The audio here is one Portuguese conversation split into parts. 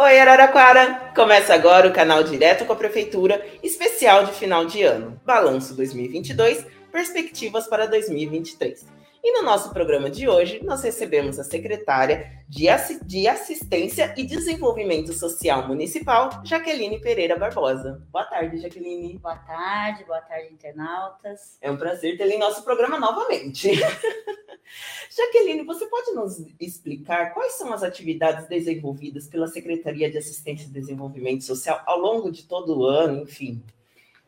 Oi, Araraquara! Começa agora o canal Direto com a Prefeitura, especial de final de ano. Balanço 2022, perspectivas para 2023. E no nosso programa de hoje, nós recebemos a secretária de, Assistência e Desenvolvimento Social Municipal, Jaqueline Pereira Barbosa. Boa tarde, Jaqueline. Boa tarde, boa tarde, internautas. É um prazer tê-la em nosso programa novamente. Jaqueline, você pode nos explicar quais são as atividades desenvolvidas pela Secretaria de Assistência e Desenvolvimento Social ao longo de todo o ano, enfim?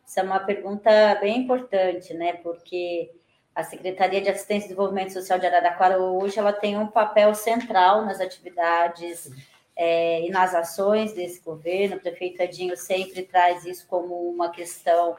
Isso é uma pergunta bem importante, né? Porque a Secretaria de Assistência e Desenvolvimento Social de Araraquara hoje ela tem um papel central nas atividades é, e nas ações desse governo. O prefeito Edinho sempre traz isso como uma questão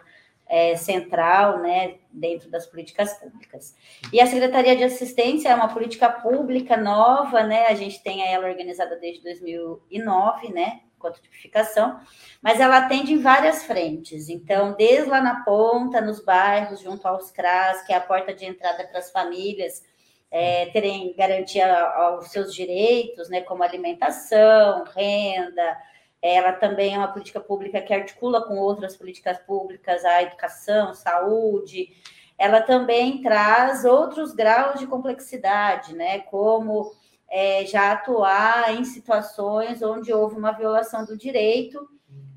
é, central, né, dentro das políticas públicas. E a Secretaria de Assistência é uma política pública nova, né? A gente tem ela organizada desde 2009, né? quanto tipificação, mas ela atende em várias frentes. Então, desde lá na ponta, nos bairros, junto aos CRAS, que é a porta de entrada para as famílias é, terem garantia aos seus direitos, né, como alimentação, renda. Ela também é uma política pública que articula com outras políticas públicas a educação, saúde. Ela também traz outros graus de complexidade, né, como é, já atuar em situações onde houve uma violação do direito,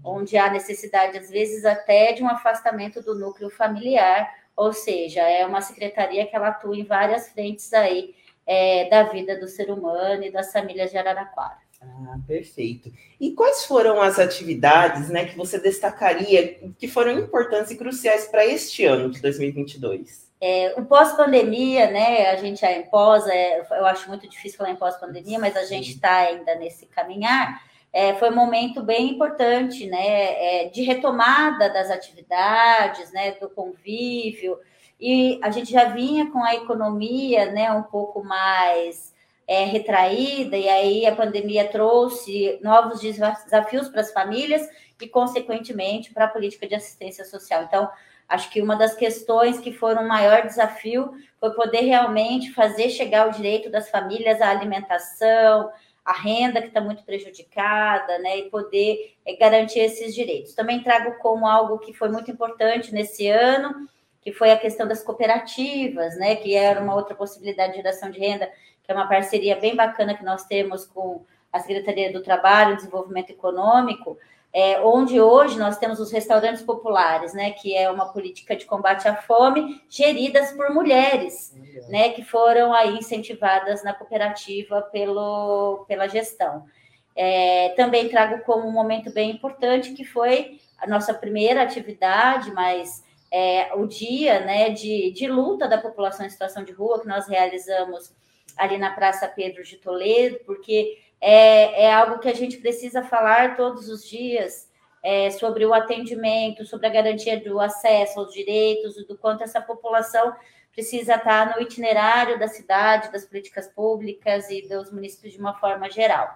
onde há necessidade, às vezes, até de um afastamento do núcleo familiar, ou seja, é uma secretaria que ela atua em várias frentes aí é, da vida do ser humano e das famílias de Araraquara. Ah, perfeito. E quais foram as atividades né, que você destacaria que foram importantes e cruciais para este ano de 2022? É, o pós-pandemia, né? A gente é em pós, é, eu acho muito difícil falar em pós-pandemia, mas a gente está ainda nesse caminhar. É, foi um momento bem importante, né? É, de retomada das atividades, né? Do convívio. E a gente já vinha com a economia, né? Um pouco mais é, retraída, e aí a pandemia trouxe novos desafios para as famílias e, consequentemente, para a política de assistência social. Então, Acho que uma das questões que foram um maior desafio foi poder realmente fazer chegar o direito das famílias à alimentação, à renda que está muito prejudicada, né? E poder é, garantir esses direitos. Também trago como algo que foi muito importante nesse ano, que foi a questão das cooperativas, né? Que era uma outra possibilidade de geração de renda, que é uma parceria bem bacana que nós temos com a Secretaria do Trabalho e Desenvolvimento Econômico é, onde hoje nós temos os restaurantes populares, né, que é uma política de combate à fome geridas por mulheres, né, que foram aí incentivadas na cooperativa pelo, pela gestão. É, também trago como um momento bem importante que foi a nossa primeira atividade, mas é, o dia né, de, de luta da população em situação de rua que nós realizamos ali na Praça Pedro de Toledo, porque é, é algo que a gente precisa falar todos os dias é, sobre o atendimento, sobre a garantia do acesso aos direitos, do quanto essa população precisa estar no itinerário da cidade, das políticas públicas e dos municípios de uma forma geral.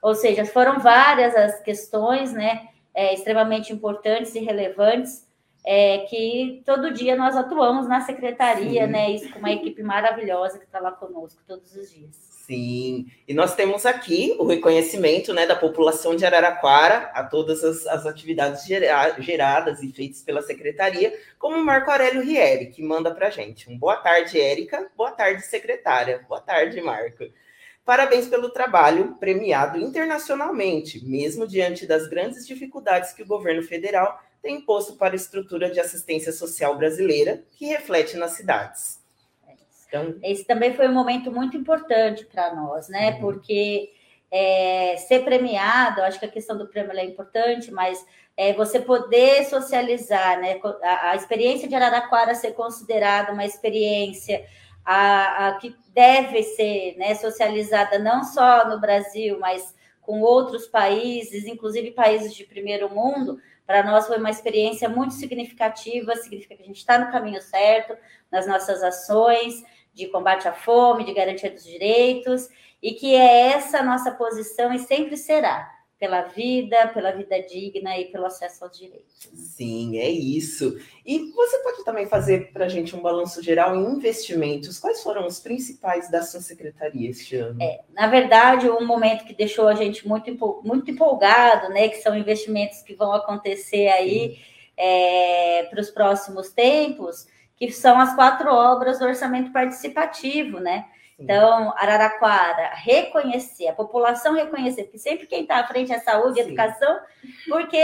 Ou seja, foram várias as questões, né, é, extremamente importantes e relevantes é, que todo dia nós atuamos na secretaria, Sim. né, isso com uma equipe maravilhosa que está lá conosco todos os dias. Sim, e nós temos aqui o reconhecimento né, da população de Araraquara a todas as, as atividades gera, geradas e feitas pela secretaria, como o Marco Aurélio Rieri, que manda para a gente. Um boa tarde, Érica. Boa tarde, secretária. Boa tarde, Marco. Parabéns pelo trabalho premiado internacionalmente, mesmo diante das grandes dificuldades que o governo federal tem imposto para a estrutura de assistência social brasileira, que reflete nas cidades. Então... Esse também foi um momento muito importante para nós, né? Uhum. Porque é, ser premiado, acho que a questão do prêmio é importante, mas é, você poder socializar, né? A, a, experiência de Araraquara ser considerada uma experiência a, a, que deve ser né, socializada não só no Brasil, mas com outros países, inclusive países de primeiro mundo, para nós foi uma experiência muito significativa, significa que a gente está no caminho certo nas nossas ações de combate à fome, de garantia dos direitos, e que é essa nossa posição e sempre será. Pela vida, pela vida digna e pelo acesso aos direitos. Sim, é isso. E você pode também fazer para a gente um balanço geral em investimentos. Quais foram os principais da sua secretaria este ano? É, na verdade, um momento que deixou a gente muito, muito empolgado, né? Que são investimentos que vão acontecer aí é, para os próximos tempos, que são as quatro obras do orçamento participativo, né? Então, Araraquara, reconhecer, a população reconhecer, porque sempre quem está à frente é saúde e educação, porque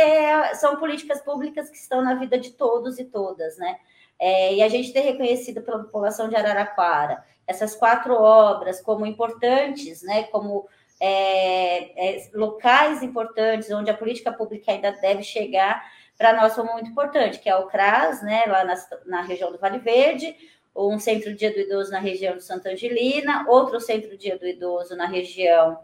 são políticas públicas que estão na vida de todos e todas, né? É, e a gente ter reconhecido pela população de Araraquara essas quatro obras como importantes, né? Como é, é, locais importantes, onde a política pública ainda deve chegar, para nós foi muito importante, que é o CRAS, né? Lá na, na região do Vale Verde, um centro-dia do idoso na região de Santa Angelina, outro centro-dia do idoso na região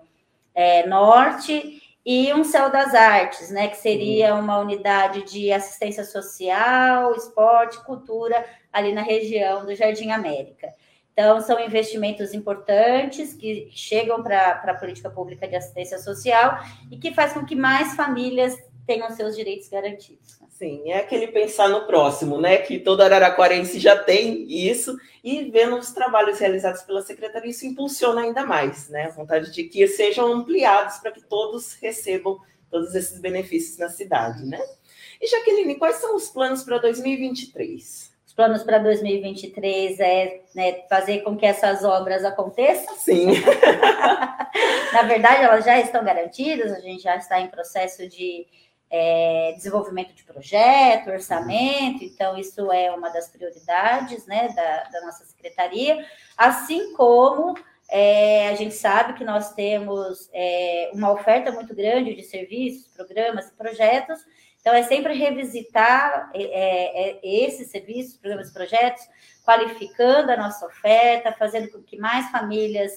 é, norte, e um Céu das Artes, né, que seria uhum. uma unidade de assistência social, esporte, cultura, ali na região do Jardim América. Então, são investimentos importantes que chegam para a política pública de assistência social e que faz com que mais famílias tenham seus direitos garantidos. Sim, é aquele pensar no próximo, né? Que todo araraquarense já tem isso, e vendo os trabalhos realizados pela Secretaria, isso impulsiona ainda mais, né? A vontade de que sejam ampliados para que todos recebam todos esses benefícios na cidade, né? E Jaqueline, quais são os planos para 2023? Os planos para 2023 é né, fazer com que essas obras aconteçam. Sim. na verdade, elas já estão garantidas, a gente já está em processo de é, desenvolvimento de projeto, orçamento, então isso é uma das prioridades né, da, da nossa secretaria, assim como é, a gente sabe que nós temos é, uma oferta muito grande de serviços, programas e projetos, então é sempre revisitar é, é, é esses serviços, programas e projetos, qualificando a nossa oferta, fazendo com que mais famílias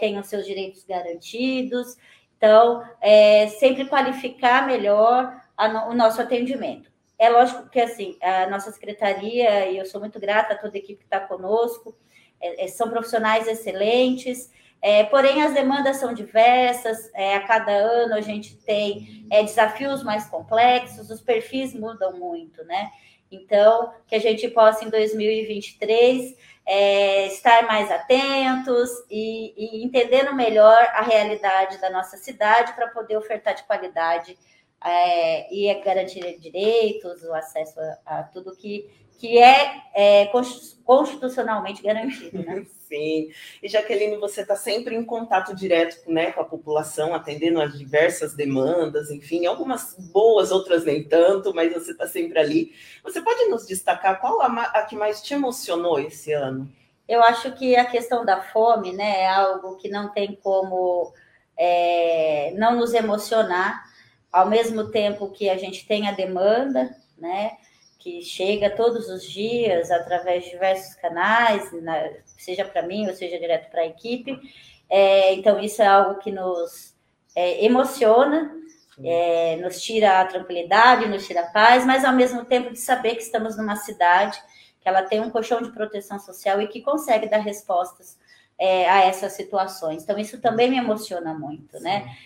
tenham seus direitos garantidos. Então, é, sempre qualificar melhor a, o nosso atendimento. É lógico que, assim, a nossa secretaria, e eu sou muito grata a toda a equipe que está conosco, é, é, são profissionais excelentes, é, porém, as demandas são diversas, é, a cada ano a gente tem é, desafios mais complexos, os perfis mudam muito, né? Então, que a gente possa, em 2023, é, estar mais atentos e, e, entendendo melhor a realidade da nossa cidade para poder ofertar de qualidade é, e garantir direitos, o acesso a, a tudo que, que é, é constitucionalmente garantido. Né? Sim. E Jaqueline, você está sempre em contato direto né, com a população, atendendo as diversas demandas, enfim, algumas boas, outras nem tanto, mas você está sempre ali. Você pode nos destacar qual a, a que mais te emocionou esse ano? Eu acho que a questão da fome né, é algo que não tem como é, não nos emocionar, ao mesmo tempo que a gente tem a demanda, né? que chega todos os dias através de diversos canais, na, seja para mim ou seja direto para a equipe. É, então, isso é algo que nos é, emociona, é, nos tira a tranquilidade, nos tira a paz, mas ao mesmo tempo de saber que estamos numa cidade que ela tem um colchão de proteção social e que consegue dar respostas é, a essas situações. Então, isso também me emociona muito, né?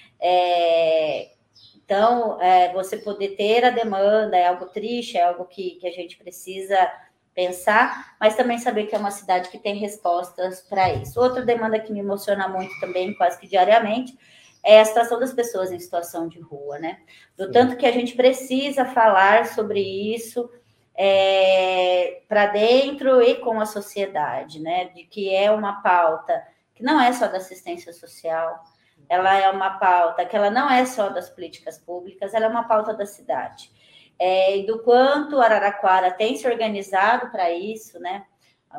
Então, é, você poder ter a demanda é algo triste, é algo que, que a gente precisa pensar, mas também saber que é uma cidade que tem respostas para isso. Outra demanda que me emociona muito também, quase que diariamente, é a situação das pessoas em situação de rua, né? Do Sim. tanto que a gente precisa falar sobre isso é, para dentro e com a sociedade, né? De que é uma pauta que não é só da assistência social, ela é uma pauta que ela não é só das políticas públicas, ela é uma pauta da cidade. É, e do quanto Araraquara tem se organizado para isso, né?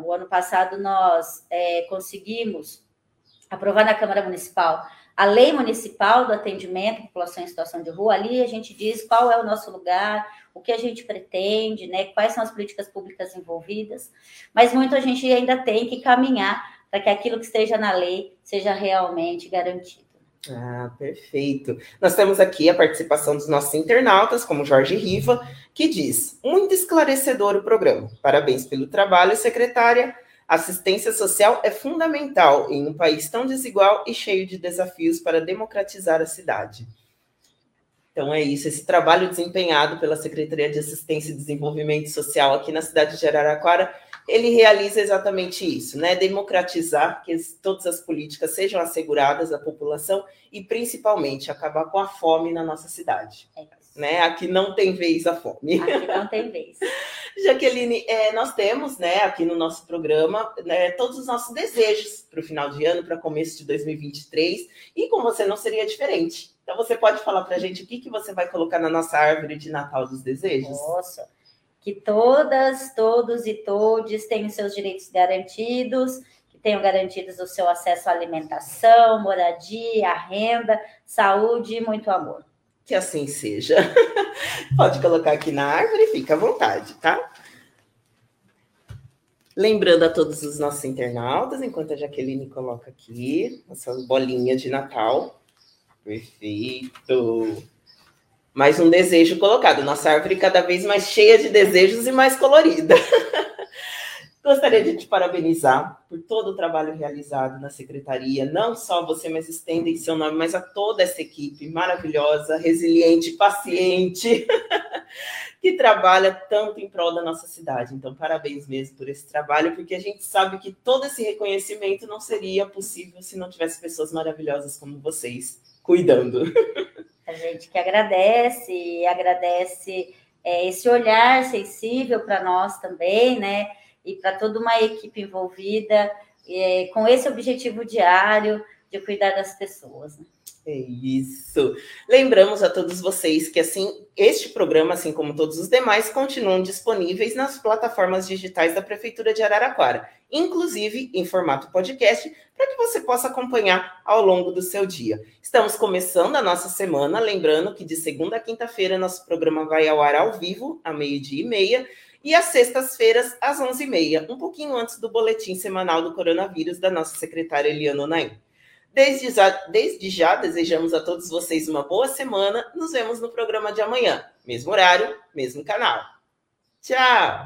O ano passado nós é, conseguimos aprovar na Câmara Municipal a lei municipal do atendimento à população em situação de rua. Ali a gente diz qual é o nosso lugar, o que a gente pretende, né? Quais são as políticas públicas envolvidas, mas muito a gente ainda tem que caminhar para que aquilo que esteja na lei seja realmente garantido. Ah, perfeito. Nós temos aqui a participação dos nossos internautas, como Jorge Riva, que diz: muito esclarecedor o programa. Parabéns pelo trabalho, secretária. Assistência social é fundamental em um país tão desigual e cheio de desafios para democratizar a cidade. Então é isso, esse trabalho desempenhado pela Secretaria de Assistência e Desenvolvimento Social aqui na cidade de Araraquara, ele realiza exatamente isso, né? Democratizar que todas as políticas sejam asseguradas à população e principalmente acabar com a fome na nossa cidade. É né? Aqui não tem vez a fome. Aqui não tem vez. Jaqueline, é, nós temos, né, aqui no nosso programa, né, todos os nossos desejos para o final de ano, para começo de 2023, e com você não seria diferente. Então, você pode falar para a gente o que, que você vai colocar na nossa árvore de Natal dos desejos? Nossa, que todas, todos e todes tenham seus direitos garantidos, que tenham garantidos o seu acesso à alimentação, moradia, renda, saúde e muito amor. Que assim seja. Pode colocar aqui na árvore, fica à vontade, tá? Lembrando a todos os nossos internautas, enquanto a Jaqueline coloca aqui, essa bolinha de Natal. Perfeito. Mais um desejo colocado. Nossa árvore cada vez mais cheia de desejos e mais colorida. Gostaria de te parabenizar por todo o trabalho realizado na secretaria, não só você, mas estendem seu nome, mas a toda essa equipe maravilhosa, resiliente, paciente, que trabalha tanto em prol da nossa cidade. Então, parabéns mesmo por esse trabalho, porque a gente sabe que todo esse reconhecimento não seria possível se não tivesse pessoas maravilhosas como vocês cuidando. A gente que agradece e agradece é, esse olhar sensível para nós também, né? e para toda uma equipe envolvida é, com esse objetivo diário de cuidar das pessoas. Né? É isso. Lembramos a todos vocês que assim este programa, assim como todos os demais, continuam disponíveis nas plataformas digitais da Prefeitura de Araraquara, inclusive em formato podcast, para que você possa acompanhar ao longo do seu dia. Estamos começando a nossa semana, lembrando que de segunda a quinta-feira nosso programa vai ao ar ao vivo, a meio-dia e meia, e às sextas-feiras, às 11h30, um pouquinho antes do boletim semanal do coronavírus da nossa secretária Eliana Naim. Desde já, desde já, desejamos a todos vocês uma boa semana. Nos vemos no programa de amanhã. Mesmo horário, mesmo canal. Tchau!